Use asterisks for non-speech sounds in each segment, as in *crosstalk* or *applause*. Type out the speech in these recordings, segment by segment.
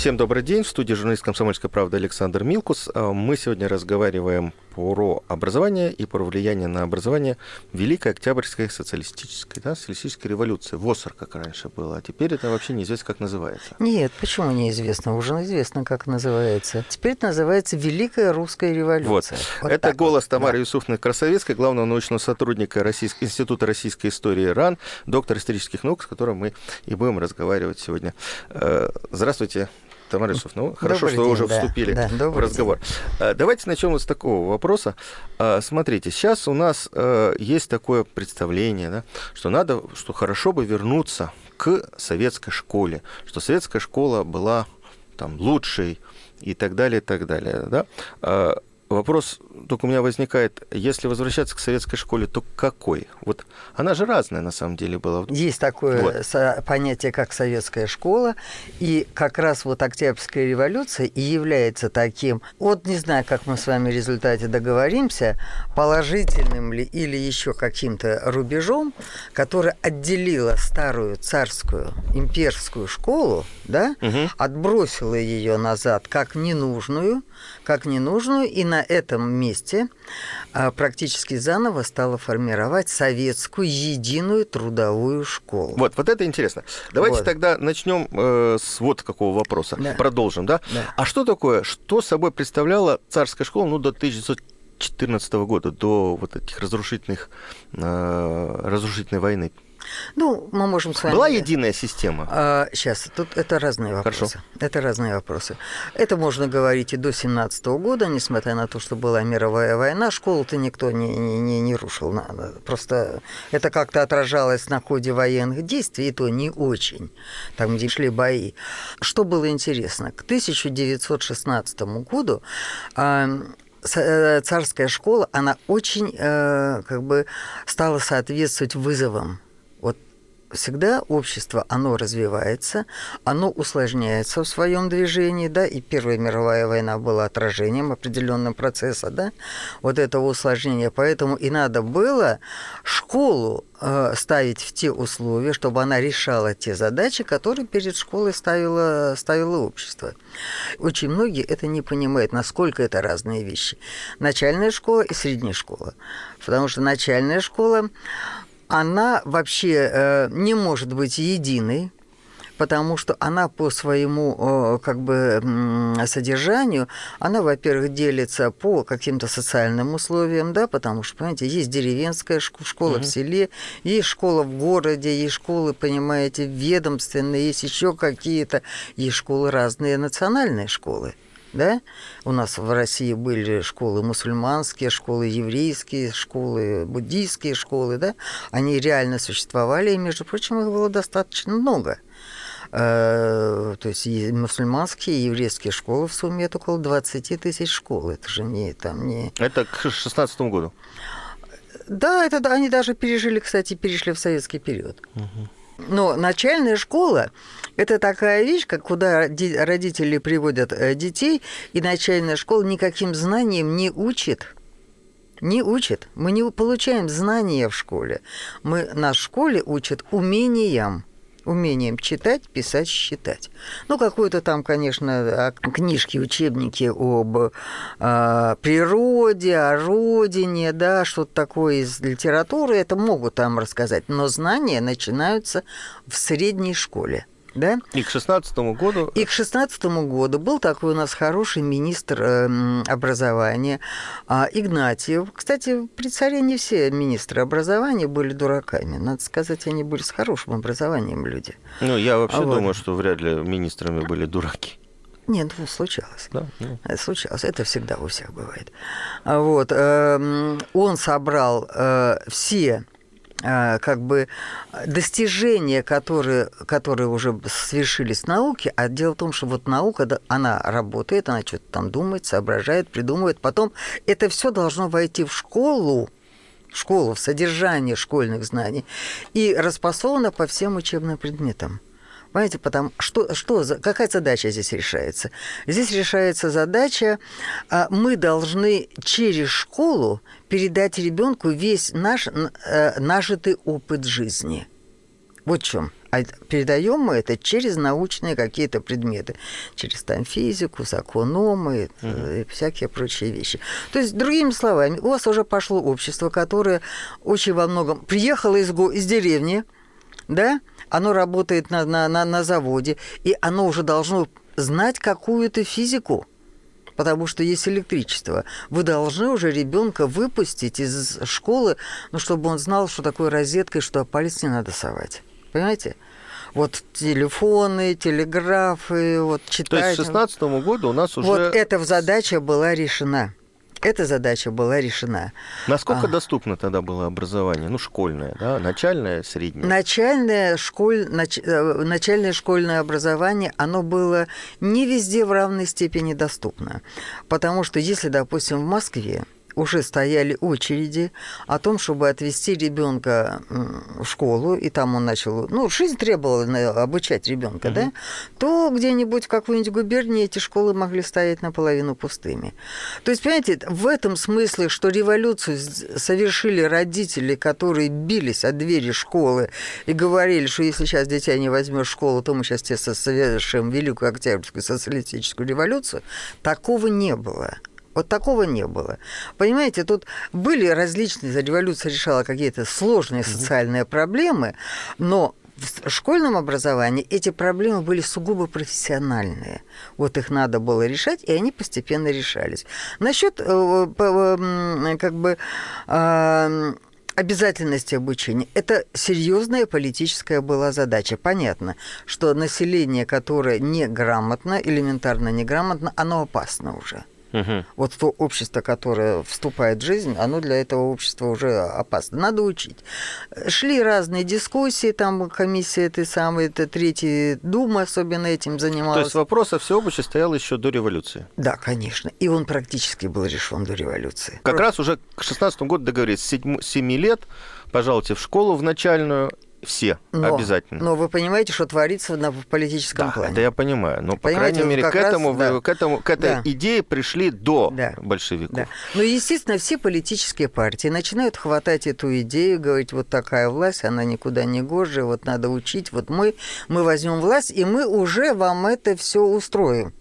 Всем добрый день. В студии журналист «Комсомольская правда» Александр Милкус. А, мы сегодня разговариваем про образование и про влияние на образование Великой Октябрьской социалистической, да, социалистической революции. ВОСР, как раньше было. А теперь это вообще неизвестно, как называется. Нет, почему неизвестно? Уже известно, как называется. Теперь это называется Великая Русская революция. Вот. вот это голос вот. Тамары да. Юсуфны Красовецкой, главного научного сотрудника Российского института российской истории РАН, доктор исторических наук, с которым мы и будем разговаривать сегодня. Э, здравствуйте, Тамара Юсуфовна, ну, хорошо, добрый что день, вы уже да, вступили да, в разговор. День. А, давайте начнем вот с такого вопроса. А, смотрите, сейчас у нас э, есть такое представление, да, что надо, что хорошо бы вернуться к советской школе, что советская школа была там лучшей и так далее, и так далее. Да? Вопрос только у меня возникает, если возвращаться к советской школе, то какой? Вот она же разная на самом деле была. Есть такое вот. понятие, как советская школа, и как раз вот Октябрьская революция и является таким, вот не знаю, как мы с вами в результате договоримся, положительным ли или еще каким-то рубежом, который отделила старую царскую имперскую школу, да, угу. отбросила ее назад как ненужную, как ненужную, и на этом месте а, практически заново стала формировать советскую единую трудовую школу. Вот, вот это интересно. Давайте вот. тогда начнем э, с вот какого вопроса. Да. Продолжим, да? да? А что такое, что собой представляла царская школа ну, до 1914 года, до вот этих разрушительных, э, разрушительной войны? Ну, мы можем с вами... Была единая система? А, сейчас, тут это разные вопросы. Хорошо. Это разные вопросы. Это можно говорить и до 17 года, несмотря на то, что была мировая война, школу-то никто не, не, не рушил. Просто это как-то отражалось на ходе военных действий, и то не очень, там, где шли бои. Что было интересно? К 1916 году э, царская школа, она очень э, как бы стала соответствовать вызовам всегда общество, оно развивается, оно усложняется в своем движении, да, и Первая мировая война была отражением определенного процесса, да, вот этого усложнения. Поэтому и надо было школу э, ставить в те условия, чтобы она решала те задачи, которые перед школой ставило, ставило общество. Очень многие это не понимают, насколько это разные вещи. Начальная школа и средняя школа. Потому что начальная школа она вообще э, не может быть единой, потому что она по своему как бы содержанию, она, во-первых, делится по каким-то социальным условиям, да, потому что, понимаете, есть деревенская школа угу. в селе, есть школа в городе, есть школы, понимаете, ведомственные, есть еще какие-то, есть школы разные, национальные школы да? У нас в России были школы мусульманские, школы еврейские, школы буддийские школы, да? Они реально существовали, и, между прочим, их было достаточно много. Э, то есть мусульманские и еврейские школы в сумме это около 20 тысяч школ. Это же не там не... Это к 16 году? Да, это они даже пережили, кстати, перешли в советский период. Угу. Но начальная школа – это такая вещь, как куда родители приводят э, детей, и начальная школа никаким знанием не учит. Не учит. Мы не получаем знания в школе. Мы, нас школе учат умениям умением читать, писать, считать. Ну, какой-то там, конечно, а, книжки, учебники об э, природе, о родине, да, что-то такое из литературы, это могут там рассказать, но знания начинаются в средней школе. Да? И к шестнадцатому году... И к шестнадцатому году был такой у нас хороший министр э, образования э, Игнатьев. Кстати, при царе не все министры образования были дураками. Надо сказать, они были с хорошим образованием люди. Ну, я вообще а думаю, вот. что вряд ли министрами были дураки. Нет, ну, случалось. Да, ну. Случалось. Это всегда у всех бывает. Вот. Эм, он собрал э, все а, как бы достижения, которые, которые уже свершились в науке, а дело в том, что вот наука, она работает, она что-то там думает, соображает, придумывает, потом это все должно войти в школу, в школу, в содержание школьных знаний и распасовано по всем учебным предметам. Понимаете, потому что, что какая задача здесь решается? Здесь решается задача, а, мы должны через школу передать ребенку весь наш э, нажитый опыт жизни. Вот в чем. А передаем мы это через научные какие-то предметы, через там физику, закономы угу. и всякие прочие вещи. То есть, другими словами, у вас уже пошло общество, которое очень во многом приехало из, из деревни, да, оно работает на, на, на, на заводе, и оно уже должно знать какую-то физику потому что есть электричество. Вы должны уже ребенка выпустить из школы, ну, чтобы он знал, что такое розетка и что палец не надо совать. Понимаете? Вот телефоны, телеграфы, вот читать. То есть к 2016 году у нас уже... Вот эта задача была решена. Эта задача была решена. Насколько а, доступно тогда было образование? Ну, школьное, да? Начальное, среднее? Начальное, школь, нач, э, начальное школьное образование, оно было не везде в равной степени доступно. Потому что если, допустим, в Москве уже стояли очереди о том, чтобы отвезти ребенка в школу, и там он начал, ну, жизнь требовала обучать ребенка, угу. да, то где-нибудь в какой-нибудь губернии эти школы могли стоять наполовину пустыми. То есть, понимаете, в этом смысле, что революцию совершили родители, которые бились от двери школы и говорили, что если сейчас дитя не возьмешь в школу, то мы сейчас тебе совершим Великую Октябрьскую социалистическую революцию, такого не было. Вот такого не было. Понимаете, тут были различные, революция решала какие-то сложные социальные проблемы, но в школьном образовании эти проблемы были сугубо профессиональные. Вот их надо было решать, и они постепенно решались. Насчет э, как бы а, обязательности обучения. Это серьезная политическая была задача. Понятно, что население, которое неграмотно, элементарно неграмотно, оно опасно уже. Угу. Вот то общество, которое вступает в жизнь, оно для этого общества уже опасно. Надо учить. Шли разные дискуссии, там комиссия этой самой, это Третья Дума особенно этим занималась. То есть вопрос о всеобществе стоял еще до революции? Да, конечно. И он практически был решен до революции. Как Просто... раз уже к 16 году договорились, с 7 лет пожалуйте в школу в начальную, все но, обязательно. Но вы понимаете, что творится на, в политическом да, плане. Это я понимаю. Но, по крайней мере, к этому, раз, да. к этому, к этой да. идее пришли до да. большевиков. Да. Ну, естественно, все политические партии начинают хватать эту идею, говорить, вот такая власть, она никуда не гожая, вот надо учить, вот мы, мы возьмем власть, и мы уже вам это все устроим.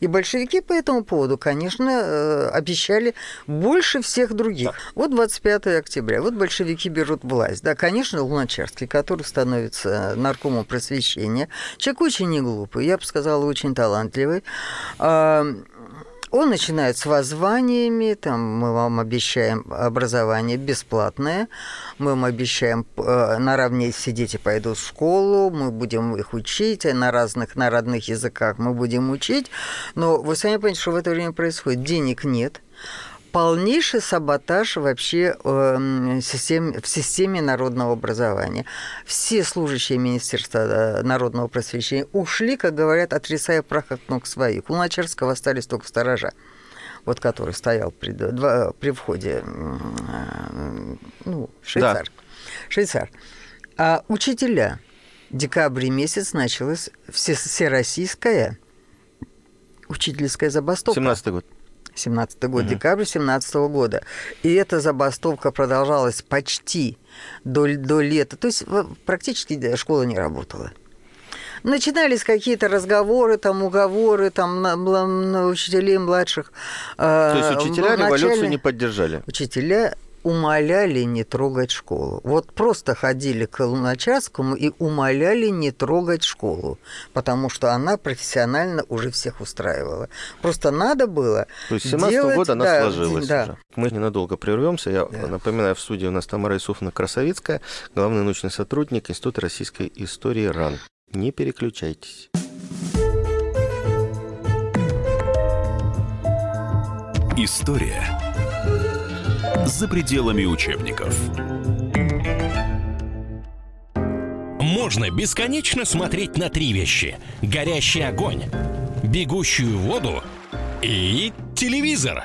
И большевики по этому поводу, конечно, э, обещали больше всех других. Да. Вот 25 октября, вот большевики берут власть. Да, конечно, Луначарский, который становится наркомом просвещения, человек очень не глупый, я бы сказала, очень талантливый. Он начинает с воззваниями, там мы вам обещаем образование бесплатное, мы вам обещаем э, наравне все дети пойдут в школу, мы будем их учить, на разных, на родных языках мы будем учить. Но вы сами понимаете, что в это время происходит. Денег нет, полнейший саботаж вообще э, систем, в системе народного образования. Все служащие Министерства э, народного просвещения ушли, как говорят, отрисая прах от ног своих. У Луначарского остались только сторожа вот который стоял при, два, при входе, э, ну, швейцар. Да. Швейцар. А учителя. Декабрь месяц началась все, всероссийская учительская забастовка. 17 год. 17 год, угу. декабрь 17 года. И эта забастовка продолжалась почти до, до лета. То есть практически школа не работала. Начинались какие-то разговоры, там, уговоры там, на, на учителей младших. То есть учителя революцию не поддержали? Учителя умоляли не трогать школу. Вот просто ходили к Луначарскому и умоляли не трогать школу, потому что она профессионально уже всех устраивала. Просто надо было То есть 17 делать... года она да, сложилась да. уже. Мы ненадолго прервемся. Я да. напоминаю, в студии у нас Тамара Исуфовна Красовицкая, главный научный сотрудник Института российской истории РАН. Не переключайтесь. История за пределами учебников. Можно бесконечно смотреть на три вещи. Горящий огонь, бегущую воду и телевизор.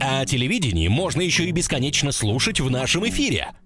А телевидение можно еще и бесконечно слушать в нашем эфире –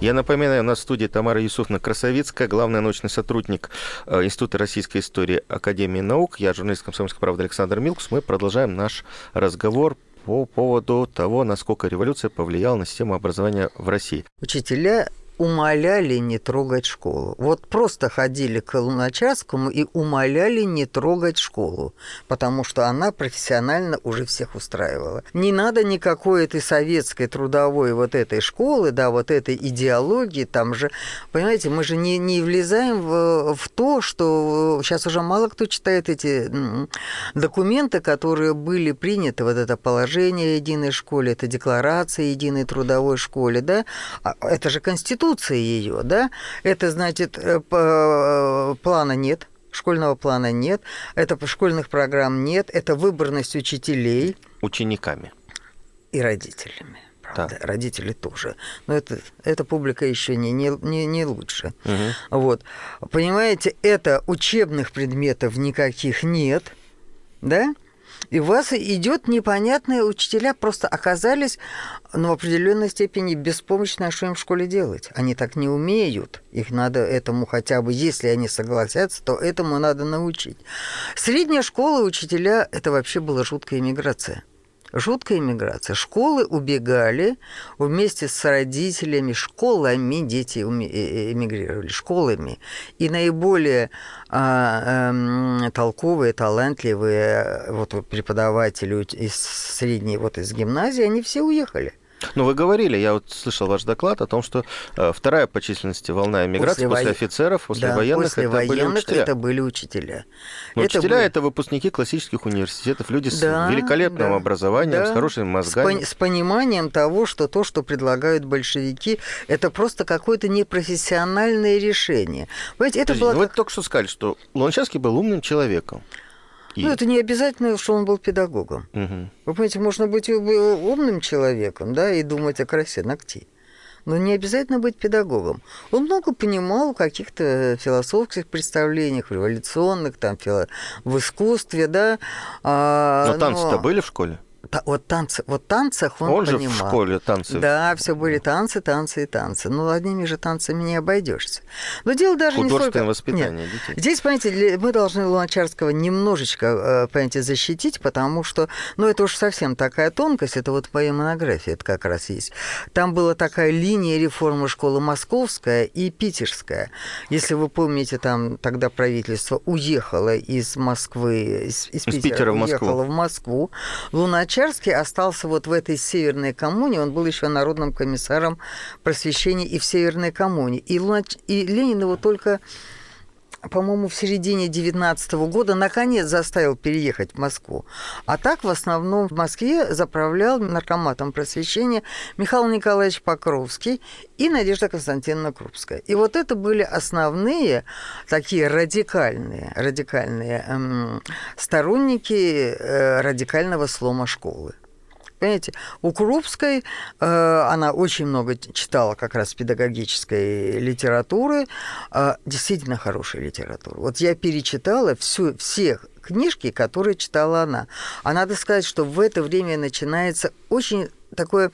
Я напоминаю, у нас в студии Тамара Юсуфовна Красовицкая, главный научный сотрудник э, Института российской истории Академии наук. Я журналист «Комсомольской правды» Александр Милкус. Мы продолжаем наш разговор по поводу того, насколько революция повлияла на систему образования в России. Учителя умоляли не трогать школу. Вот просто ходили к Луначарскому и умоляли не трогать школу, потому что она профессионально уже всех устраивала. Не надо никакой этой советской трудовой вот этой школы, да, вот этой идеологии, там же, понимаете, мы же не, не влезаем в, в то, что сейчас уже мало кто читает эти документы, которые были приняты, вот это положение единой школе, это декларация единой трудовой школе, да, а это же Конституция, конституции ее, да, это значит, э, э, плана нет, школьного плана нет, это школьных программ нет, это выборность учителей. Учениками. И родителями. Правда, да. родители тоже. Но это, эта публика еще не, не, не, не лучше. Угу. Вот. Понимаете, это учебных предметов никаких нет, да? И у вас идет непонятные учителя просто оказались ну, в определенной степени беспомощны, а что им в школе делать. Они так не умеют. Их надо этому хотя бы, если они согласятся, то этому надо научить. Средняя школа учителя – это вообще была жуткая иммиграция. Жуткая иммиграция. Школы убегали вместе с родителями, школами дети э, э, эмигрировали, школами. И наиболее а, а, толковые, талантливые вот, преподаватели из средней, вот из гимназии, они все уехали. Ну, вы говорили, я вот слышал ваш доклад о том, что э, вторая по численности волна эмиграции после, после офицеров, после да, военных, после это военных были учителя. это были учителя. Но это учителя были... это выпускники классических университетов, люди да, с великолепным да, образованием, да, с хорошими мозгами. С, с пониманием того, что то, что предлагают большевики, это просто какое-то непрофессиональное решение. Понимаете, это Подождите, было... Ну, как... Вы только что сказали, что Луначарский был умным человеком. И... Ну, это не обязательно, что он был педагогом. Угу. Вы понимаете, можно быть умным человеком, да, и думать о красе ногтей. Но не обязательно быть педагогом. Он много понимал в каких-то философских представлениях, революционных, там, в искусстве, да. А, но танцы-то но... были в школе? Вот танцы, вот танцах он, он понимал. же в школе танцы. Да, все были танцы, танцы и танцы. Ну, одними же танцами не обойдешься. Но дело даже не столько... воспитание Нет. детей. Здесь, понимаете, мы должны Луначарского немножечко, э, понимаете, защитить, потому что, ну, это уж совсем такая тонкость, это вот в моей монографии это как раз есть. Там была такая линия реформы школы московская и питерская. Если вы помните, там тогда правительство уехало из Москвы, из, из, из Питера, Питера в Москву. уехало в Москву. Луначарский Луначарский остался вот в этой Северной коммуне, он был еще народным комиссаром просвещения и в Северной коммуне. И, Лунач... и Ленин его только по-моему, в середине 19 года наконец заставил переехать в Москву. А так, в основном, в Москве заправлял наркоматом просвещения Михаил Николаевич Покровский и Надежда Константиновна Крупская. И вот это были основные такие радикальные, радикальные эм, сторонники э, радикального слома школы. Понимаете, у Крупской э, она очень много читала как раз педагогической литературы, э, действительно хорошей литературы. Вот я перечитала всю, всех книжки, которые читала она. А надо сказать, что в это время начинается очень такое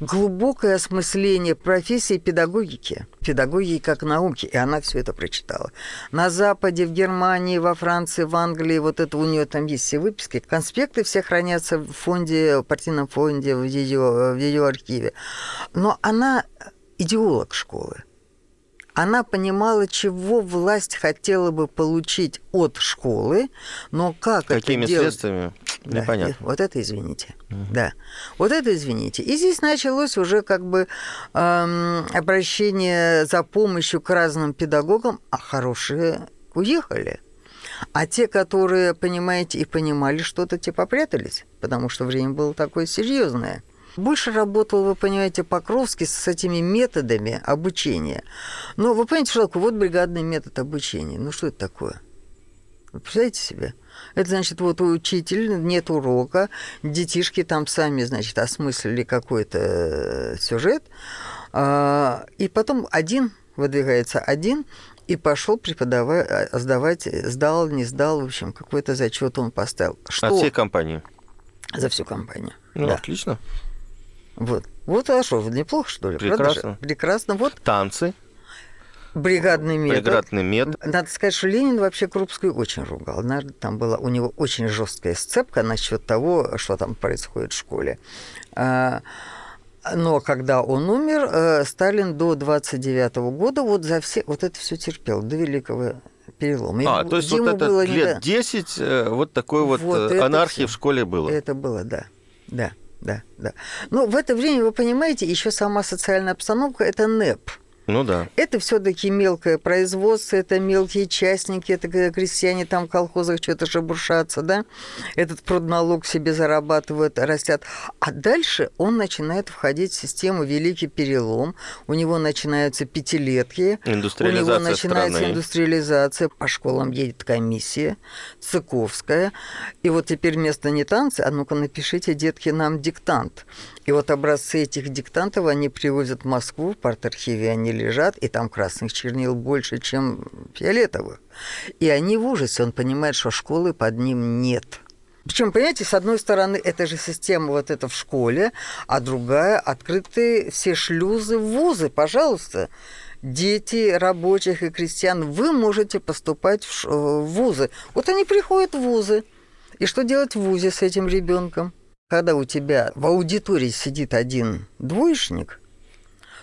глубокое осмысление профессии педагогики, педагогики как науки, и она все это прочитала. На Западе, в Германии, во Франции, в Англии, вот это у нее там есть все выписки, конспекты все хранятся в фонде, в партийном фонде, в ее, в ее архиве. Но она идеолог школы она понимала, чего власть хотела бы получить от школы, но как Какими это делать... средствами? Да, Непонятно. Вот это извините. Угу. Да. Вот это извините. И здесь началось уже как бы эм, обращение за помощью к разным педагогам, а хорошие уехали. А те, которые, понимаете, и понимали что-то, те попрятались, потому что время было такое серьезное. Больше работал, вы понимаете, Покровский с этими методами обучения. Но вы понимаете, что такое? Вот бригадный метод обучения. Ну что это такое? Вы представляете себе? Это значит, вот учитель, нет урока, детишки там сами, значит, осмыслили какой-то э, сюжет, а, и потом один выдвигается один и пошел преподавать, э, сдавать, сдал, не сдал, в общем, какой-то зачет он поставил. Что? От всей компании? За всю компанию. Ну, да. отлично. Вот. Вот, а что, неплохо, что ли? Прекрасно. Прекрасно. Вот. Танцы. Бригадный метод. Бригадный метод. Надо сказать, что Ленин вообще Крупскую очень ругал. Там была у него очень жесткая сцепка насчет того, что там происходит в школе. А, но когда он умер, э, Сталин до 29 года вот за все вот это все терпел до великого перелома. А, ему, то есть вот это было лет 10 э, вот такой вот, вот э, анархии в школе было. Это было, да. Да, да, да. Но в это время, вы понимаете, еще сама социальная обстановка – это НЭП – ну да. Это все-таки мелкое производство, это мелкие частники, это крестьяне там в колхозах что-то шебуршатся, да? Этот продналог себе зарабатывают, растят. А дальше он начинает входить в систему Великий Перелом, у него начинаются пятилетки, у него начинается страны. индустриализация, по школам едет комиссия Цыковская, и вот теперь вместо не танцы, а ну-ка напишите, детки, нам диктант. И вот образцы этих диктантов они привозят в Москву, в парт-архиве они лежат, и там красных чернил больше, чем фиолетовых. И они в ужасе, он понимает, что школы под ним нет. Причем, понимаете, с одной стороны, это же система вот эта в школе, а другая – открытые все шлюзы в вузы, пожалуйста. Дети рабочих и крестьян, вы можете поступать в, вузы. Вот они приходят в вузы. И что делать в вузе с этим ребенком? Когда у тебя в аудитории сидит один двоечник,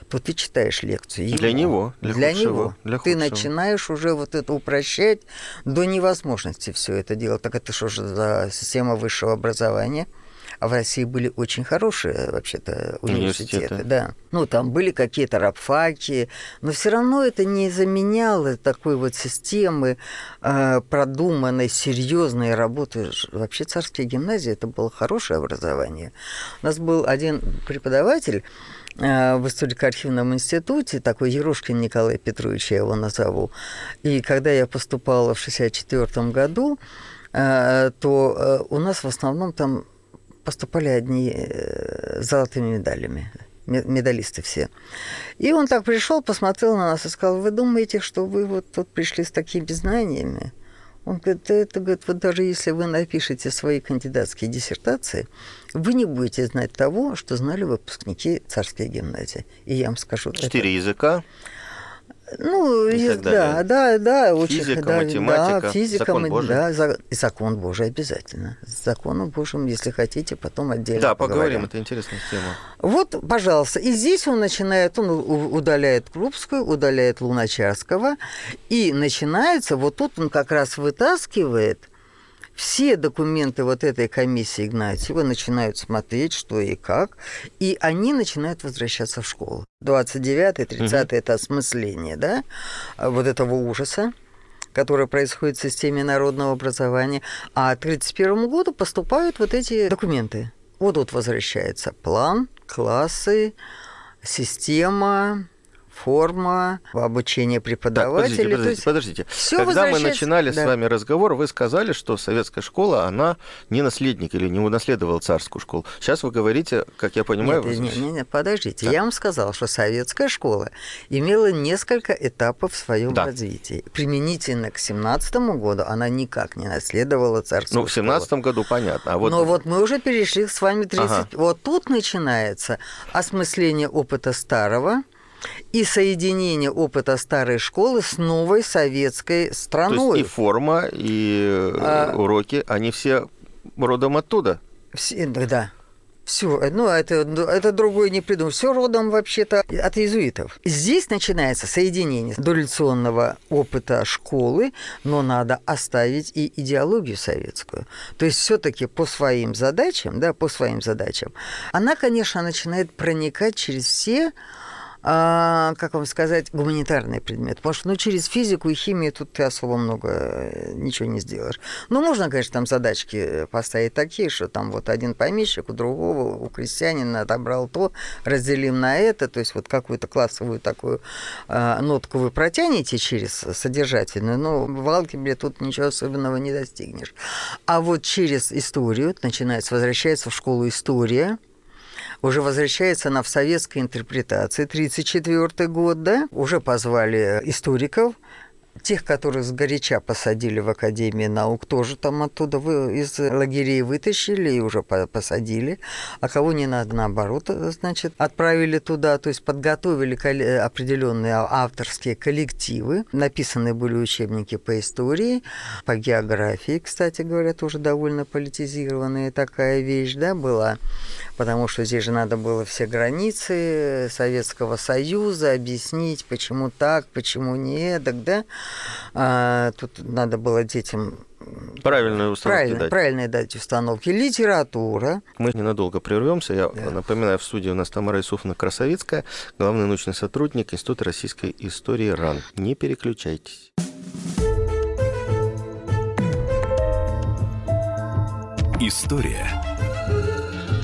то ты читаешь лекцию. Ему, для него. Для, для него. Для ты начинаешь уже вот это упрощать до невозможности все это делать. Так это что же за система высшего образования? А в России были очень хорошие, вообще-то, университеты. университеты. Да. Ну, там были какие-то рабфаки, но все равно это не заменяло такой вот системы э, продуманной, серьезной работы. Вообще царские гимназии это было хорошее образование. У нас был один преподаватель, э, в историко-архивном институте, такой Ерошкин Николай Петрович, я его назову. И когда я поступала в 1964 году, э, то у нас в основном там поступали одни э, с золотыми медалями медалисты все. И он так пришел, посмотрел на нас и сказал, вы думаете, что вы вот тут пришли с такими знаниями? Он говорит, это, говорит, вот даже если вы напишете свои кандидатские диссертации, вы не будете знать того, что знали выпускники царской гимназии. И я вам скажу... Четыре языка? Ну, и да, да, да, очень, физика, да, математика, да, физика, закон Божий. Да, за, и закон Божий обязательно. С законом Божьим, если хотите, потом отдельно Да, поговорим, поговорим. это интересная тема. Вот, пожалуйста, и здесь он начинает, он удаляет Крупскую, удаляет Луначарского, и начинается, вот тут он как раз вытаскивает – все документы вот этой комиссии Игнатьева начинают смотреть, что и как, и они начинают возвращаться в школу. 29-й, 30-й угу. это осмысление, да, вот этого ужаса которое происходит в системе народного образования, а к 1931 году поступают вот эти документы. Вот тут возвращается план, классы, система, форма, обучение преподавателей. Подождите, подождите. подождите. Когда мы начинали да. с вами разговор, вы сказали, что советская школа, она не наследник или не унаследовала царскую школу. Сейчас вы говорите, как я понимаю... Нет, вы... нет, нет, подождите. Так. Я вам сказал, что советская школа имела несколько этапов в своем да. развитии. Применительно к 17 году она никак не наследовала царскую Ну, в 17 школу. году понятно. А вот... Но вот мы уже перешли с вами 30... Ага. Вот тут начинается осмысление опыта старого, и соединение опыта старой школы с новой советской страной. То есть и форма, и а... уроки, они все родом оттуда? Все, да. Все, ну это, это другое не придумал. Все родом вообще-то от иезуитов. Здесь начинается соединение дореволюционного опыта школы, но надо оставить и идеологию советскую. То есть все-таки по своим задачам, да, по своим задачам, она, конечно, начинает проникать через все а, как вам сказать, гуманитарный предмет. Потому что ну, через физику и химию тут ты особо много э, ничего не сделаешь. Ну, можно, конечно, там задачки поставить такие, что там вот один помещик у другого, у крестьянина отобрал то, разделим на это, то есть вот какую-то классовую такую э, нотку вы протянете через содержательную, но в алгебре тут ничего особенного не достигнешь. А вот через историю, начинается, возвращается в школу история, уже возвращается она в советской интерпретации, 1934 год, да, уже позвали историков, Тех, которых сгоряча посадили в Академии наук, тоже там оттуда вы, из лагерей вытащили и уже посадили. А кого не надо, наоборот, значит, отправили туда, то есть подготовили определенные авторские коллективы. Написаны были учебники по истории, по географии, кстати говоря, тоже довольно политизированная такая вещь, да, была потому что здесь же надо было все границы Советского Союза объяснить, почему так, почему не так, да. А, тут надо было детям Правильные установки правильно, дать. Правильные дать установки. Литература. Мы ненадолго прервемся. Я да. напоминаю, в студии у нас Тамара Исуфовна Красовицкая, главный научный сотрудник Института российской истории РАН. Не переключайтесь. История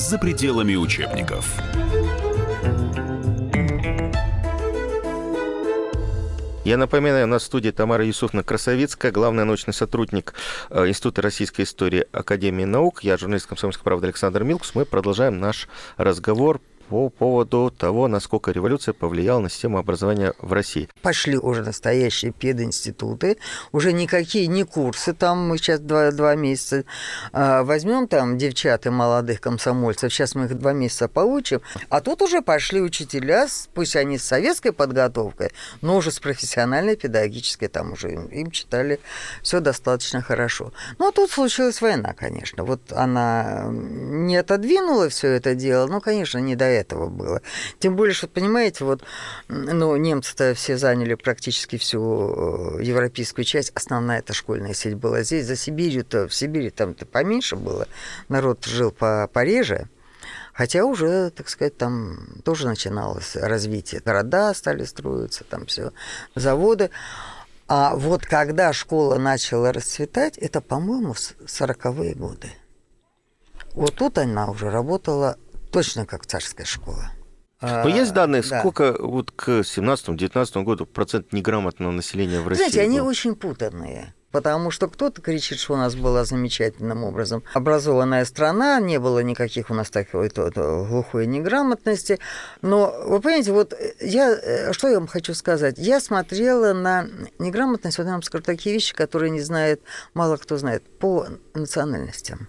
за пределами учебников. Я напоминаю, у нас в студии Тамара Юсуфна Красовицкая, главный научный сотрудник э, Института российской истории Академии наук. Я журналист «Комсомольской правды» Александр Милкус. Мы продолжаем наш разговор по поводу того, насколько революция повлияла на систему образования в России. Пошли уже настоящие пединституты, уже никакие не курсы, там мы сейчас два, два месяца а, возьмем там девчат и молодых комсомольцев, сейчас мы их два месяца получим, а тут уже пошли учителя, пусть они с советской подготовкой, но уже с профессиональной педагогической, там уже им, им читали все достаточно хорошо. Но ну, а тут случилась война, конечно, вот она не отодвинула все это дело, но, конечно, не до этого этого было. Тем более, что, понимаете, вот, ну, немцы-то все заняли практически всю э, европейскую часть. Основная эта школьная сеть была здесь. За Сибирью-то, в Сибири там-то поменьше было. Народ жил по пореже. Хотя уже, так сказать, там тоже начиналось развитие. Города стали строиться, там все, заводы. А вот когда школа начала расцветать, это, по-моему, 40-е годы. Вот тут она уже работала точно как царская школа. Но есть данные, да. сколько вот к 17-19 году процент неграмотного населения в России? Знаете, они очень путанные. Потому что кто-то кричит, что у нас была замечательным образом образованная страна, не было никаких у нас такой то, то, глухой неграмотности. Но вы понимаете, вот я, э, что я вам хочу сказать? Я смотрела на неграмотность, вот я вам скажу такие вещи, которые не знает, мало кто знает, по национальностям.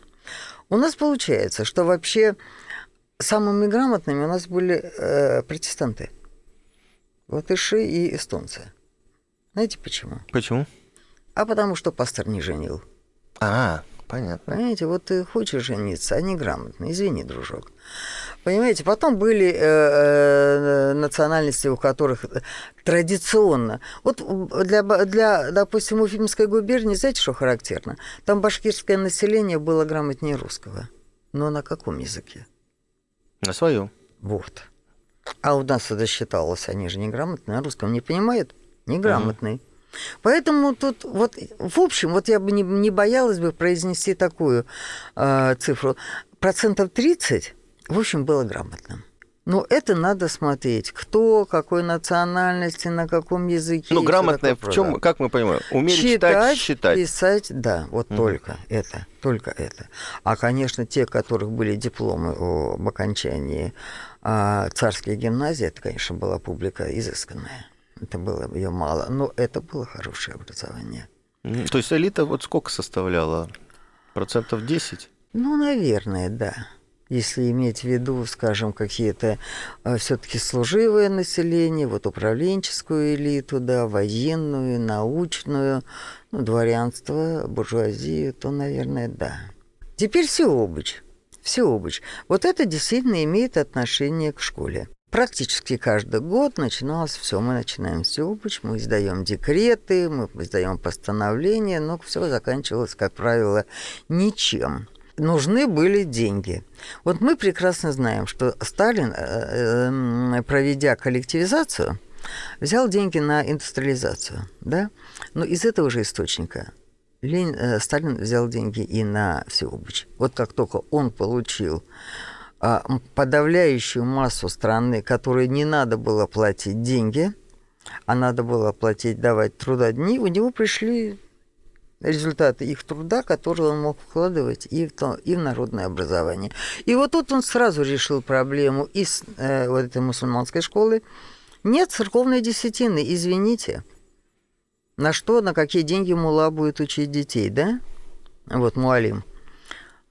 У нас получается, что вообще самыми грамотными у нас были э, протестанты. Латыши и эстонцы. Знаете почему? Почему? А потому что пастор не женил. А, понятно. Понимаете, вот ты хочешь жениться, а не грамотно. Извини, дружок. Понимаете, потом были э, э, национальности, у которых традиционно. Вот для, для, допустим, Уфимской губернии, знаете, что характерно? Там башкирское население было грамотнее русского. Но на каком языке? На свою. Вот. А у нас это считалось, они же неграмотные, на русском не понимают, неграмотные. Угу. Поэтому тут вот, в общем, вот я бы не, не боялась бы произнести такую э, цифру. Процентов 30, в общем, было грамотным. Но это надо смотреть, кто, какой национальности, на каком языке. Ну, грамотное в чем, как мы понимаем, уметь читать, читать, считать. писать, да, вот mm. только это, только это. А, конечно, те, у которых были дипломы об окончании а, царской гимназии, это, конечно, была публика изысканная. Это было ее мало, но это было хорошее образование. То есть элита вот сколько составляла? Процентов 10? Ну, наверное, да. Если иметь в виду, скажем, какие-то э, все-таки служивое население, вот управленческую элиту, да, военную, научную, ну, дворянство, буржуазию, то, наверное, да. Теперь всеобыч. Всеобыч. Вот это действительно имеет отношение к школе. Практически каждый год начиналось все. Мы начинаем всеобыч, мы издаем декреты, мы издаем постановления, но все заканчивалось, как правило, ничем нужны были деньги. Вот мы прекрасно знаем, что Сталин, э, э, проведя коллективизацию, взял деньги на индустриализацию, да? Но из этого же источника Ленин, э, Сталин взял деньги и на всеобыч. Вот как только он получил а, подавляющую массу страны, которой не надо было платить деньги, а надо было платить, давать трудодни, у него пришли результаты их труда, которые он мог вкладывать и в, то, и в народное образование. И вот тут он сразу решил проблему из э, вот этой мусульманской школы. Нет церковной десятины, извините. На что, на какие деньги мула будет учить детей, да? Вот Муалим.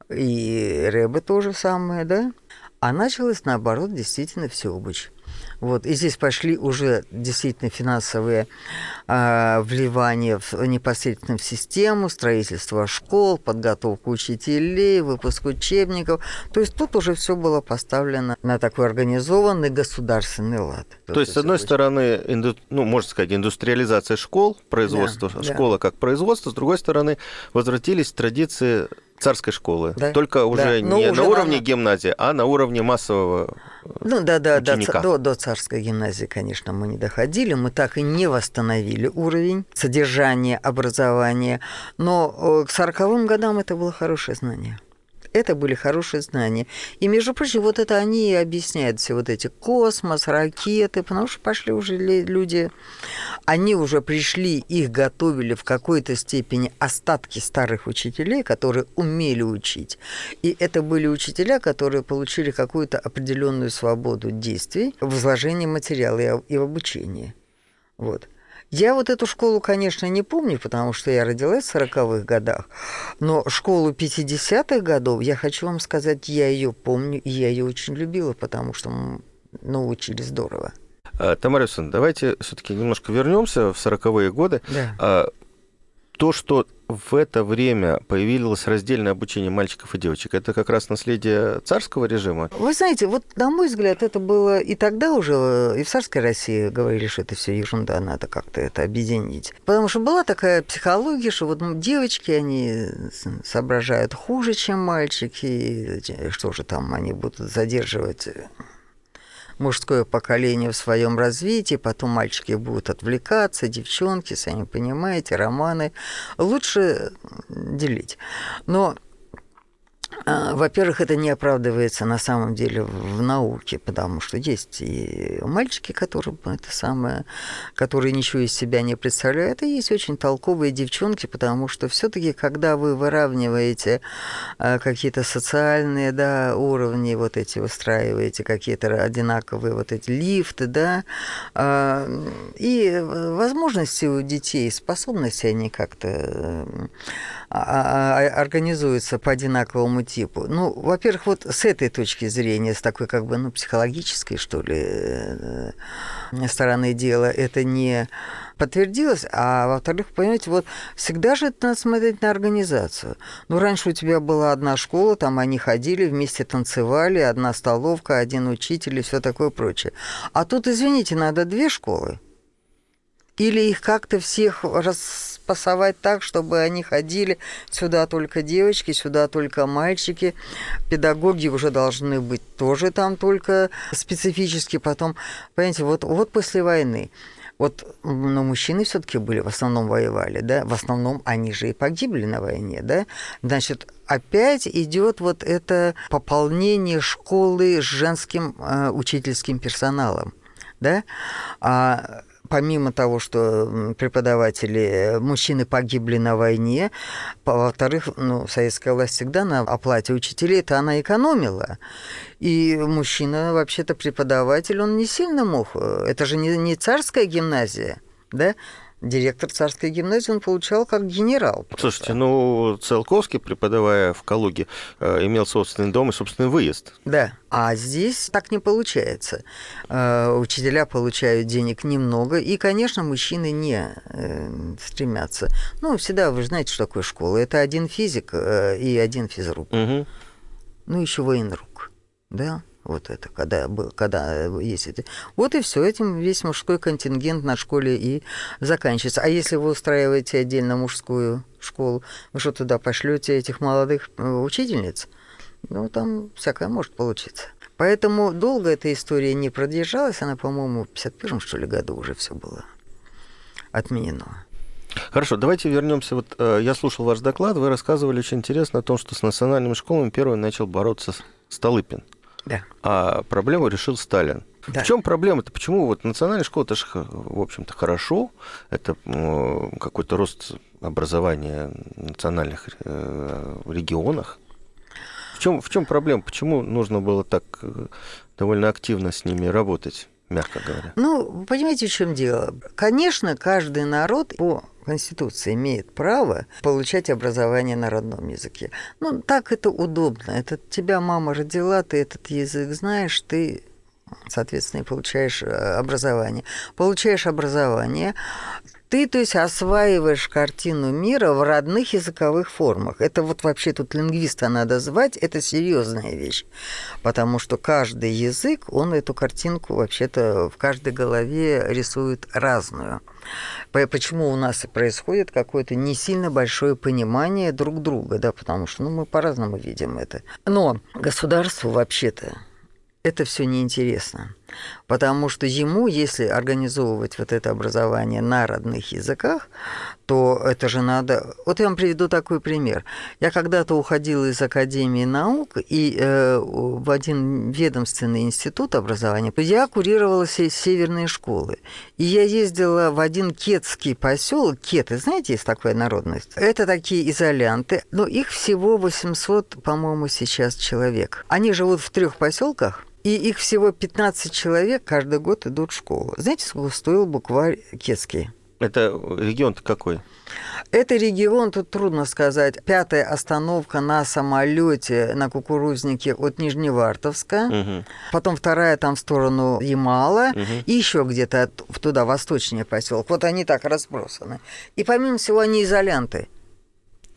И Рэбе тоже самое, да? А началось, наоборот, действительно все обычно. Вот. И здесь пошли уже действительно финансовые э, вливания в, непосредственно в систему, строительство школ, подготовку учителей, выпуск учебников. То есть тут уже все было поставлено на такой организованный государственный лад. То есть, с одной стороны, инду, ну, можно сказать, индустриализация школ, производство, да, школа да. как производство, с другой стороны, возвратились традиции царской школы, да? только уже да. не уже на уровне на... гимназии, а на уровне массового ну да, да, да, до, до царской гимназии, конечно, мы не доходили, мы так и не восстановили уровень содержания образования, но э, к сороковым годам это было хорошее знание это были хорошие знания. И, между прочим, вот это они и объясняют все вот эти космос, ракеты, потому что пошли уже люди, они уже пришли, их готовили в какой-то степени остатки старых учителей, которые умели учить. И это были учителя, которые получили какую-то определенную свободу действий в изложении материала и в обучении. Вот. Я вот эту школу, конечно, не помню, потому что я родилась в 40-х годах, но школу 50-х годов, я хочу вам сказать, я ее помню, и я ее очень любила, потому что ну, учили здорово. А, Тамара Юсовна, давайте все-таки немножко вернемся в 40-е годы. Да. А, то, что в это время появилось раздельное обучение мальчиков и девочек, это как раз наследие царского режима? Вы знаете, вот на мой взгляд, это было и тогда уже, и в царской России говорили, что это все ерунда, надо как-то это объединить. Потому что была такая психология, что вот ну, девочки, они соображают хуже, чем мальчики, и что же там они будут задерживать мужское поколение в своем развитии, потом мальчики будут отвлекаться, девчонки, сами понимаете, романы. Лучше делить. Но во-первых, это не оправдывается на самом деле в науке, потому что есть и мальчики, которые это самое, которые ничего из себя не представляют, и есть очень толковые девчонки, потому что все-таки, когда вы выравниваете а, какие-то социальные да, уровни, вот эти выстраиваете какие-то одинаковые вот эти лифты, да, а, и возможности у детей, способности они как-то организуются по одинаковому типу. Ну, во-первых, вот с этой точки зрения, с такой как бы, ну, психологической, что ли, э, стороны дела, это не подтвердилось, а во-вторых, понимаете, вот всегда же это надо смотреть на организацию. Ну, раньше у тебя была одна школа, там они ходили, вместе танцевали, одна столовка, один учитель и все такое прочее. А тут, извините, надо две школы. Или их как-то всех распасовать так, чтобы они ходили сюда только девочки, сюда только мальчики. Педагоги уже должны быть тоже там только специфически. Потом, понимаете, вот, вот после войны вот, ну, мужчины все-таки были, в основном воевали, да, в основном они же и погибли на войне, да, значит, опять идет вот это пополнение школы с женским э, учительским персоналом, да, а помимо того, что преподаватели, э, мужчины погибли на войне, во-вторых, ну, советская власть всегда на оплате учителей-то она экономила. И мужчина, вообще-то преподаватель, он не сильно мог. Э, это же не, не царская гимназия, да? Директор царской гимназии он получал как генерал. Просто. Слушайте, ну, Циолковский, преподавая в Калуге, э, имел собственный дом и собственный выезд. Да, а здесь так не получается. Э, учителя получают денег немного, и, конечно, мужчины не э, стремятся. Ну, всегда, вы знаете, что такое школа. Это один физик и один физрук. Угу. Ну, еще военрук, да? Вот это, когда, когда есть это. Вот и все, этим весь мужской контингент на школе и заканчивается. А если вы устраиваете отдельно мужскую школу, вы что туда пошлете этих молодых э, учительниц? Ну, там всякое может получиться. Поэтому долго эта история не продержалась. Она, по-моему, в 51 что ли, году уже все было отменено. Хорошо, давайте вернемся. Вот э, я слушал ваш доклад, вы рассказывали очень интересно о том, что с национальными школами первый начал бороться Столыпин. Да. А проблему решил Сталин. Да. В чем проблема-то? Почему вот национальная школа это же, в общем-то, хорошо, это какой-то рост образования в национальных э, регионах. В чем, в чем проблема? Почему нужно было так э, довольно активно с ними работать? мягко говоря. Ну, понимаете, в чем дело? Конечно, каждый народ по Конституции имеет право получать образование на родном языке. Ну, так это удобно. Это тебя мама родила, ты этот язык знаешь, ты соответственно, и получаешь э, образование. Получаешь образование, ты, то есть, осваиваешь картину мира в родных языковых формах. Это вот вообще тут лингвиста надо звать, это серьезная вещь. Потому что каждый язык, он эту картинку вообще-то в каждой голове рисует разную. Почему у нас происходит какое-то не сильно большое понимание друг друга, да, потому что ну, мы по-разному видим это. Но государству вообще-то это все неинтересно. Потому что ему, если организовывать вот это образование на родных языках, то это же надо... Вот я вам приведу такой пример. Я когда-то уходила из Академии наук и э, в один ведомственный институт образования, я курировала все северные школы. И я ездила в один кетский поселок. Кеты, знаете, есть такая народность? Это такие изолянты, но их всего 800, по-моему, сейчас человек. Они живут в трех поселках, и их всего 15 человек каждый год идут в школу. Знаете, сколько стоил букварь Кетский? Это регион-то какой? Это регион, тут трудно сказать. Пятая остановка на самолете на кукурузнике от Нижневартовска. Угу. Потом вторая там в сторону Ямала. Угу. И еще где-то туда, восточнее поселок. Вот они так разбросаны. И помимо всего, они изолянты.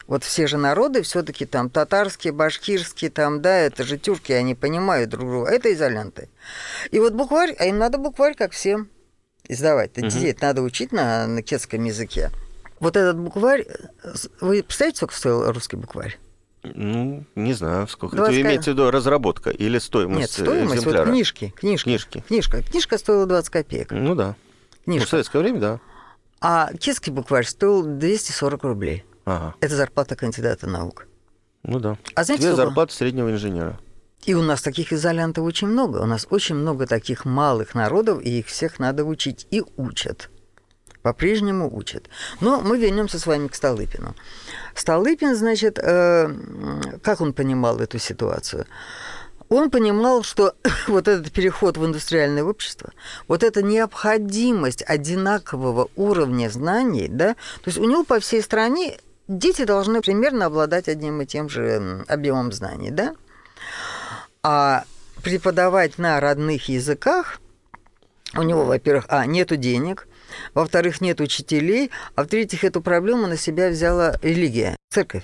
Вот все же народы все-таки там татарские, башкирские, там, да, это же тюрки, они понимают друг друга. Это изолянты. И вот букварь, а им надо букварь, как всем, издавать. Угу. Детей надо учить на, на кетском языке. Вот этот букварь, вы представляете, сколько стоил русский букварь? Ну, не знаю, сколько. 20... Вы имеете в виду разработка или стоимость Нет, стоимость, экземпляра? вот книжки, книжки. Книжки. Книжка. Книжка стоила 20 копеек. Ну да. Книжка. Ну, в советское время, да. А кетский букварь стоил 240 рублей. Ага. Это зарплата кандидата наук. Ну да. А знаете, Две зарплаты среднего инженера. И у нас таких изолянтов очень много. У нас очень много таких малых народов, и их всех надо учить. И учат. По-прежнему учат. Но мы вернемся с вами к Столыпину. Столыпин, значит, э, как он понимал эту ситуацию? Он понимал, что *coughs* вот этот переход в индустриальное общество, вот эта необходимость одинакового уровня знаний, да, то есть у него по всей стране дети должны примерно обладать одним и тем же объемом знаний, да? А преподавать на родных языках у него, во-первых, а, нету денег, во-вторых, нет учителей, а в-третьих, эту проблему на себя взяла религия, церковь,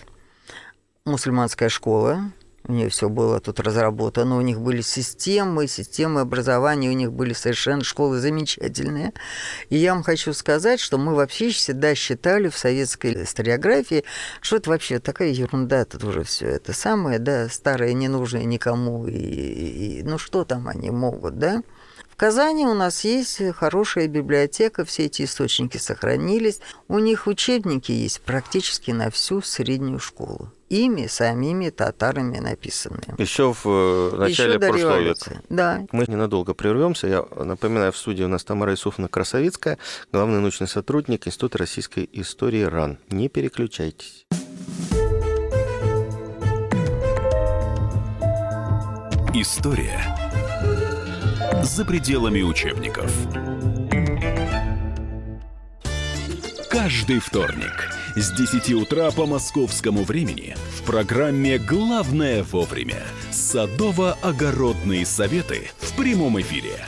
мусульманская школа, у нее все было тут разработано, у них были системы, системы образования, у них были совершенно школы замечательные. И я вам хочу сказать, что мы вообще всегда считали в советской историографии, что это вообще такая ерунда, тут уже все это самое, да, старое, не нужное никому, и, и, ну что там они могут, да? В Казани у нас есть хорошая библиотека, все эти источники сохранились. У них учебники есть практически на всю среднюю школу ими самими татарами написанные. Еще в э, начале Еще прошлого века. Да. Мы ненадолго прервемся. Я напоминаю, в студии у нас Тамара Исуфовна Красовицкая, главный научный сотрудник Института российской истории РАН. Не переключайтесь. История за пределами учебников. каждый вторник с 10 утра по московскому времени в программе «Главное вовремя» садово-огородные советы в прямом эфире.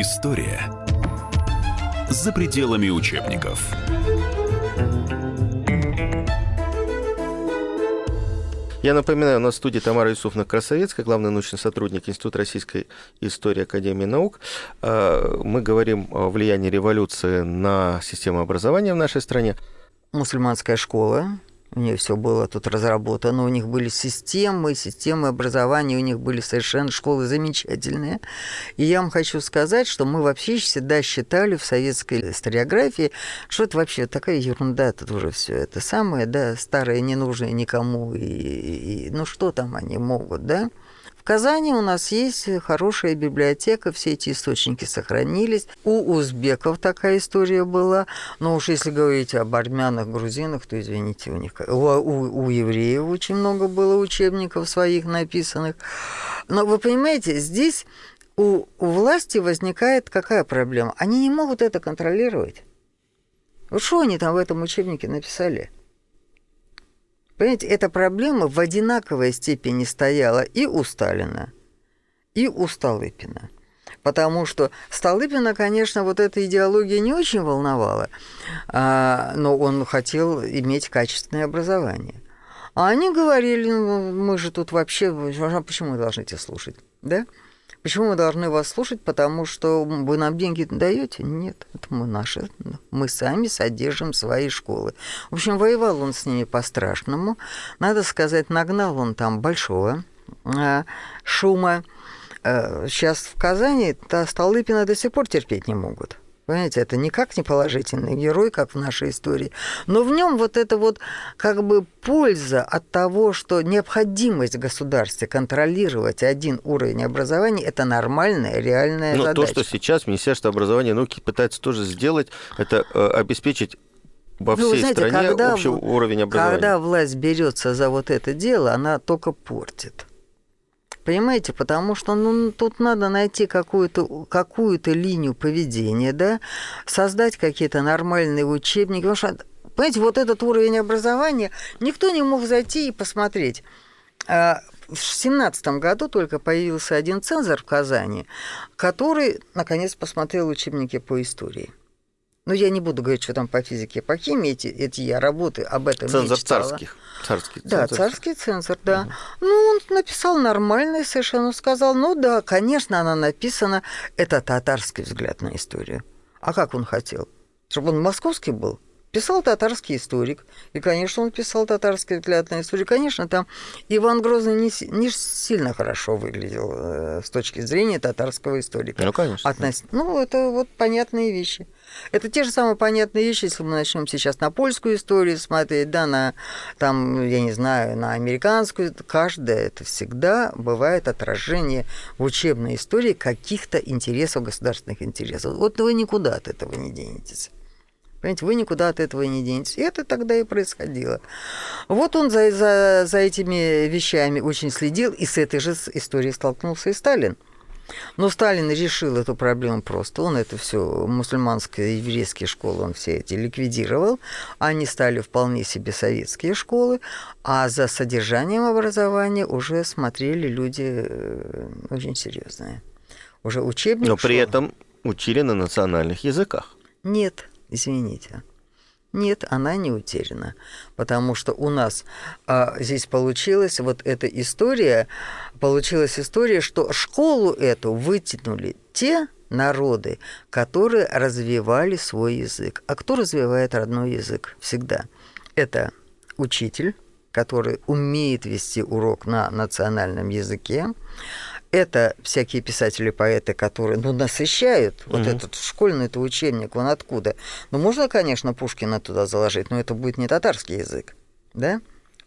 История за пределами учебников. Я напоминаю, у нас в студии Тамара Юсуфовна Красовецкая, главный научный сотрудник Института российской истории Академии наук. А, мы говорим о влиянии революции на систему образования в нашей стране. Мусульманская школа у них все было тут разработано, у них были системы, системы образования, у них были совершенно школы замечательные. И я вам хочу сказать, что мы вообще всегда считали в советской историографии, что это вообще такая ерунда, тут уже все это самое, да, старое, ненужное никому, и, и ну что там они могут, да? Казани у нас есть хорошая библиотека, все эти источники сохранились. У узбеков такая история была. Но уж если говорить об армянах, грузинах, то, извините, у них... У, у, у евреев очень много было учебников своих написанных. Но вы понимаете, здесь у, у власти возникает какая проблема? Они не могут это контролировать. Вот что они там в этом учебнике написали? Понимаете, эта проблема в одинаковой степени стояла и у Сталина, и у Столыпина. Потому что Столыпина, конечно, вот эта идеология не очень волновала, а, но он хотел иметь качественное образование. А они говорили, ну, мы же тут вообще, а почему мы должны тебя слушать, да? Почему мы должны вас слушать? Потому что вы нам деньги даете? Нет, это мы наши. Мы сами содержим свои школы. В общем, воевал он с ними по-страшному. Надо сказать, нагнал он там большого э, шума. Э, сейчас в Казани Столыпина до сих пор терпеть не могут. Понимаете, это никак не положительный герой, как в нашей истории. Но в нем вот это вот как бы польза от того, что необходимость в государстве контролировать один уровень образования, это нормальная, реальная Но задача. то, что сейчас Министерство образования и науки пытается тоже сделать, это э, обеспечить во всей ну, знаете, стране когда, общий уровень образования. Когда власть берется за вот это дело, она только портит. Понимаете, потому что ну, тут надо найти какую-то какую линию поведения, да, создать какие-то нормальные учебники. Потому что, понимаете, вот этот уровень образования никто не мог зайти и посмотреть. А, в семнадцатом году только появился один цензор в Казани, который, наконец, посмотрел учебники по истории. Ну, я не буду говорить, что там по физике, по химии, эти, эти я работы об этом Цензор не читала. царских. Царский да, цензор. царский цензор, да. Угу. Ну, он написал нормально совершенно, сказал, ну да, конечно, она написана, это татарский взгляд на историю. А как он хотел? Чтобы он московский был? Писал татарский историк, и, конечно, он писал татарский взгляд на историю. Конечно, там Иван Грозный не, не сильно хорошо выглядел э, с точки зрения татарского историка. Ну, конечно. Относ... Ну, это вот понятные вещи. Это те же самые понятные вещи, если мы начнем сейчас на польскую историю смотреть, да, на, там, я не знаю, на американскую, каждое это всегда бывает отражение в учебной истории каких-то интересов, государственных интересов. Вот вы никуда от этого не денетесь. Понимаете, вы никуда от этого не денетесь. И это тогда и происходило. Вот он за, за, за этими вещами очень следил, и с этой же историей столкнулся и Сталин. Но Сталин решил эту проблему просто. Он это все, мусульманские, еврейские школы, он все эти ликвидировал. Они стали вполне себе советские школы, а за содержанием образования уже смотрели люди э, очень серьезные. Уже учебник Но при этом учили на национальных языках. Нет, извините. Нет, она не утеряна, потому что у нас а, здесь получилась вот эта история, получилась история, что школу эту вытянули те народы, которые развивали свой язык. А кто развивает родной язык всегда? Это учитель, который умеет вести урок на национальном языке, это всякие писатели, поэты, которые ну, насыщают угу. вот этот школьный это учебник, он откуда. Ну, можно, конечно, Пушкина туда заложить, но это будет не татарский язык, да?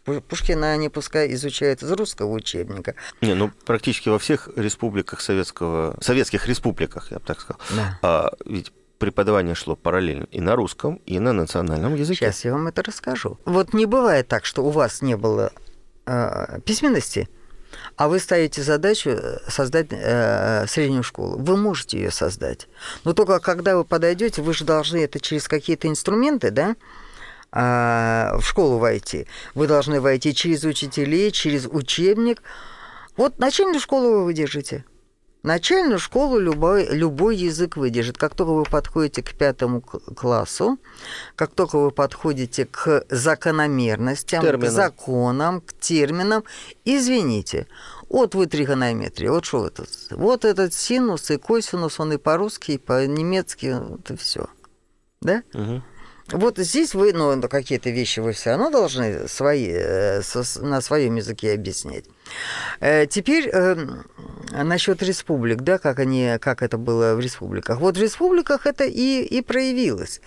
Пушкина они пускай изучают из русского учебника. Не, ну практически во всех республиках советского, советских республиках, я бы так сказал. Да. А, ведь преподавание шло параллельно и на русском, и на национальном языке. Сейчас я вам это расскажу. Вот не бывает так, что у вас не было э, письменности, а вы ставите задачу э, создать э, среднюю школу. Вы можете ее создать. Но только когда вы подойдете, вы же должны это через какие-то инструменты, да, э, в школу войти. Вы должны войти через учителей, через учебник. Вот начальную школу вы выдержите. Начальную школу любой, любой язык выдержит. Как только вы подходите к пятому классу, как только вы подходите к закономерностям, терминам. к законам, к терминам, извините, вот вы тригонометрия, вот что это? Вот этот синус и косинус, он и по-русски, и по-немецки, и все. Да? Угу. Вот здесь вы, ну, какие-то вещи вы все равно должны свои, э, на своем языке объяснять. Э, теперь э, насчет республик, да, как они, как это было в республиках. Вот в республиках это и, и проявилось.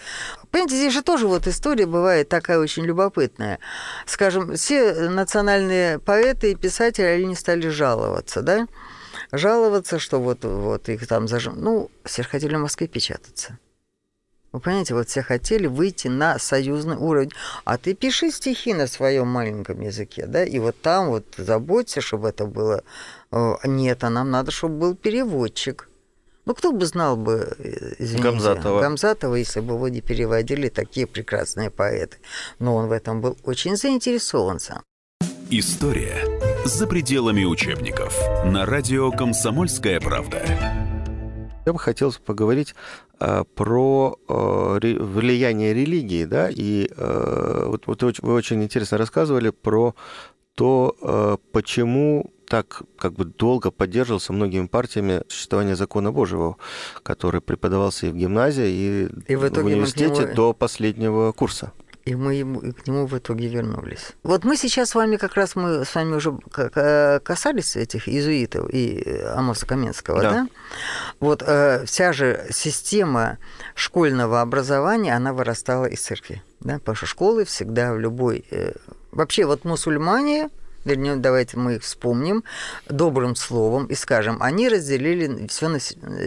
Понимаете, здесь же тоже вот история бывает такая очень любопытная. Скажем, все национальные поэты и писатели, они стали жаловаться, да, жаловаться, что вот, вот их там зажим... Ну, все же хотели в Москве печататься. Вы понимаете, вот все хотели выйти на союзный уровень. А ты пиши стихи на своем маленьком языке, да, и вот там вот заботься, чтобы это было... Э, нет, а нам надо, чтобы был переводчик. Ну, кто бы знал бы, э, извините, Гамзатова. Гамзатова, если бы его не переводили такие прекрасные поэты. Но он в этом был очень заинтересован сам. История за пределами учебников. На радио «Комсомольская правда». Я бы хотел поговорить про а, влияние религии, да, и а, вот, вот вы очень интересно рассказывали про то, почему так как бы долго поддерживался многими партиями существование закона Божьего, который преподавался и в гимназии, и, и в, в университете него... до последнего курса и мы ему, и к нему в итоге вернулись. Вот мы сейчас с вами, как раз мы с вами уже касались этих иезуитов и э, Амоса Каменского, да? да? Вот э, вся же система школьного образования, она вырастала из церкви, да, потому что школы всегда в любой... Э, вообще вот мусульмане, вернее, давайте мы их вспомним добрым словом и скажем, они разделили все на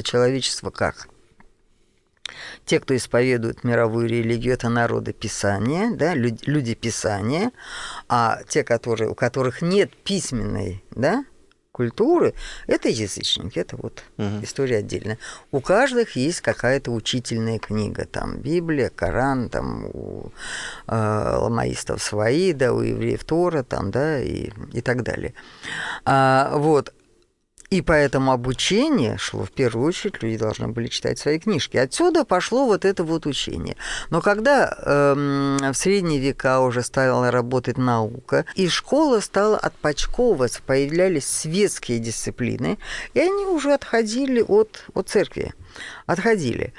человечество как – те, кто исповедует мировую религию, это народы Писания, да, люди, люди Писания, а те, которые, у которых нет письменной да, культуры, это язычники, это вот угу. история отдельная. У каждых есть какая-то учительная книга, там Библия, Коран, там у э, ламаистов свои, да, у евреев Тора, там, да, и, и так далее. А, вот. И поэтому обучение шло в первую очередь, люди должны были читать свои книжки. Отсюда пошло вот это вот учение. Но когда э, в средние века уже стала работать наука, и школа стала отпочковываться, появлялись светские дисциплины, и они уже отходили от, от церкви. Отходили.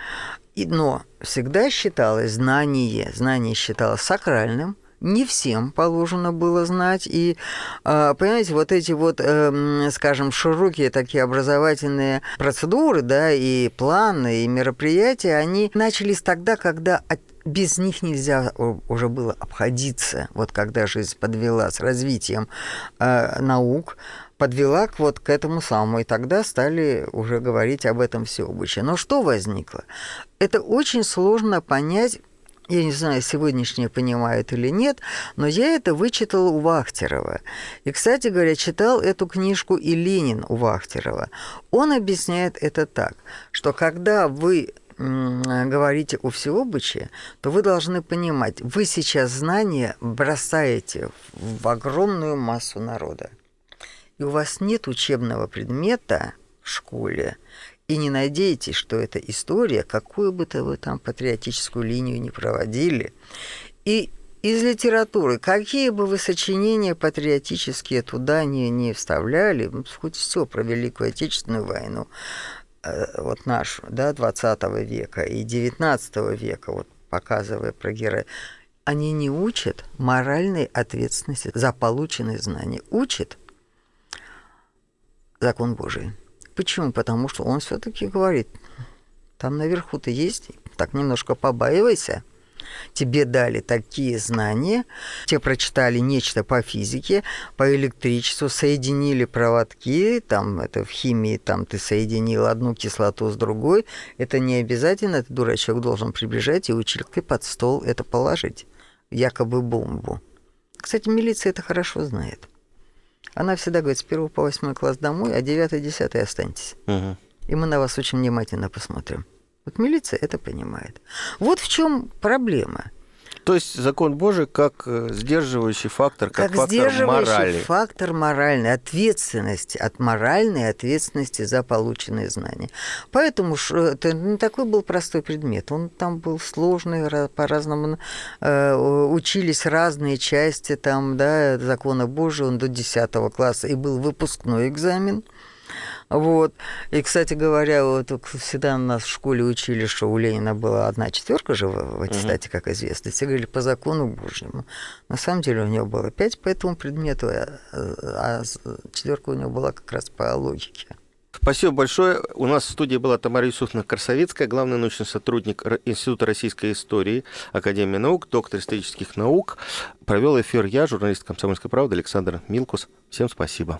И, но всегда считалось знание, знание считалось сакральным – не всем положено было знать. И, а, понимаете, вот эти вот, эм, скажем, широкие такие образовательные процедуры, да, и планы, и мероприятия, они начались тогда, когда без них нельзя уже было обходиться. Вот когда жизнь подвела с развитием э, наук, подвела к вот к этому самому, и тогда стали уже говорить об этом всеобыче. Но что возникло? Это очень сложно понять я не знаю, сегодняшние понимают или нет, но я это вычитала у Вахтерова. И, кстати говоря, читал эту книжку и Ленин у Вахтерова. Он объясняет это так, что когда вы говорите о всеобыче, то вы должны понимать, вы сейчас знания бросаете в огромную массу народа. И у вас нет учебного предмета в школе, и не надейтесь, что эта история, какую бы то вы там патриотическую линию не проводили, и из литературы, какие бы вы сочинения патриотические туда не, не вставляли, хоть все про Великую Отечественную войну, э, вот нашу, да, 20 века и 19 века, вот показывая про героя, они не учат моральной ответственности за полученные знания. Учат закон Божий. Почему? Потому что он все-таки говорит, там наверху ты есть, так немножко побаивайся. Тебе дали такие знания, тебе прочитали нечто по физике, по электричеству, соединили проводки, там это в химии, там ты соединил одну кислоту с другой. Это не обязательно, этот дурачок должен приближать и училкой под стол это положить, якобы бомбу. Кстати, милиция это хорошо знает. Она всегда говорит, с первого по восьмой класс домой, а девятый, десятый останьтесь. Угу. И мы на вас очень внимательно посмотрим. Вот милиция это понимает. Вот в чем проблема. То есть закон Божий как э, сдерживающий фактор, как, как фактор сдерживающий морали. фактор моральной ответственности, от моральной ответственности за полученные знания. Поэтому это не такой был простой предмет. Он там был сложный, по-разному э, учились разные части там, да, закона Божия, он до 10 класса, и был выпускной экзамен. Вот. И, кстати говоря, вот всегда нас в школе учили, что у Ленина была одна четверка же в аттестате, как известно. Все говорили по закону Божьему. На самом деле у него было пять по этому предмету, а, а четверка у него была как раз по логике. Спасибо большое. У нас в студии была Тамара Юсуфовна Красовецкая, главный научный сотрудник Института российской истории Академии наук, доктор исторических наук. Провел эфир я, журналист «Комсомольской правды» Александр Милкус. Всем спасибо.